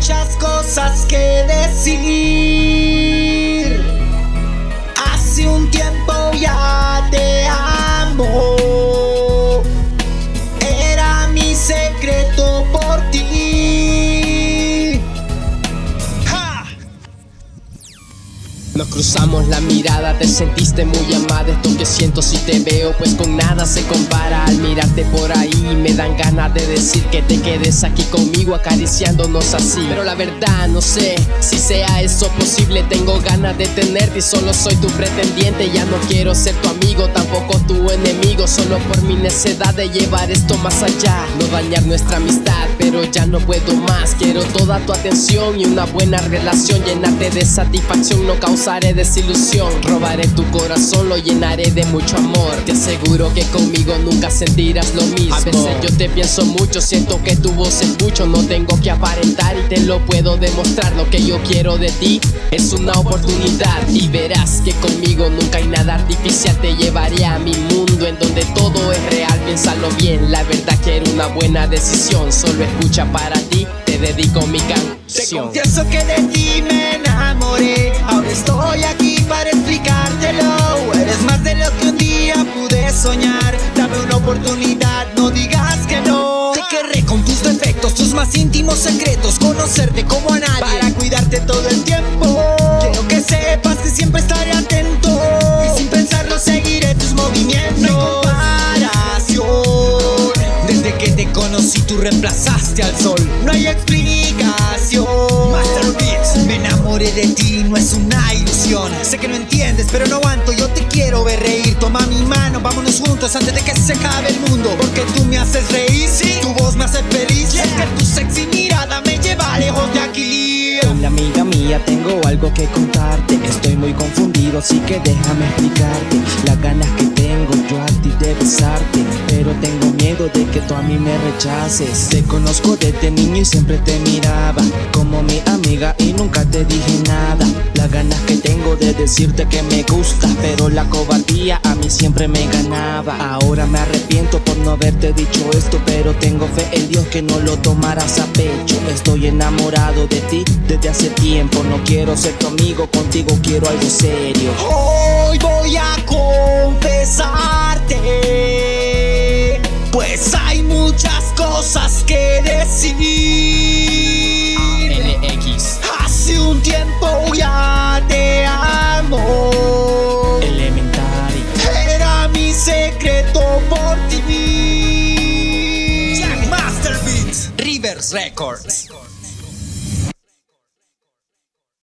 muchas cosas que Nos cruzamos la mirada, te sentiste muy amada. Esto que siento si te veo, pues con nada se compara. Al mirarte por ahí, me dan ganas de decir que te quedes aquí conmigo, acariciándonos así. Pero la verdad, no sé si sea eso posible. Tengo ganas de tenerte y solo soy tu pretendiente. Ya no quiero ser tu amigo, tampoco tu. Solo por mi necesidad de llevar esto más allá. No dañar nuestra amistad, pero ya no puedo más. Quiero toda tu atención y una buena relación. Llenarte de satisfacción, no causaré desilusión. Robaré tu corazón, lo llenaré de mucho amor. Te aseguro que conmigo nunca sentirás lo mismo. A veces yo te pienso mucho, siento que tu voz escucho. No tengo que aparentar y te lo puedo demostrar. Lo que yo quiero de ti es una oportunidad. Y verás que conmigo nunca hay nada artificial. Te llevaré a mi mundo en donde todo es real. Piénsalo bien, la verdad quiero una buena decisión. Solo escucha para ti, te dedico mi Te canción. confieso que de ti me enamoré. Ahora estoy aquí para explicártelo. Eres más de lo que un día pude soñar. Dame una oportunidad, no digas que no. Te querré con tus defectos, tus más íntimos secretos. Conocerte como a nadie. Para cuidarte todo el tiempo. Desde que te conocí tú reemplazaste al sol. No hay explicación. Master Beats Me enamoré de ti, no es una ilusión. Sé que no entiendes, pero no aguanto Yo te quiero ver reír. Toma mi mano, vámonos juntos antes de que se acabe el mundo. Porque tú me haces reír, tu voz me hace feliz. Es que tu sexy mirada me lleva lejos de aquí. Una amiga mía, tengo algo que contarte. Estoy muy confundido, así que déjame explicarte. A mí me rechaces. Te conozco desde niño y siempre te miraba como mi amiga y nunca te dije nada. Las ganas que tengo de decirte que me gustas, pero la cobardía a mí siempre me ganaba. Ahora me arrepiento por no haberte dicho esto, pero tengo fe en Dios que no lo tomarás a pecho. Estoy enamorado de ti desde hace tiempo. No quiero ser tu amigo, contigo quiero algo serio. Hoy voy a confesarte Records.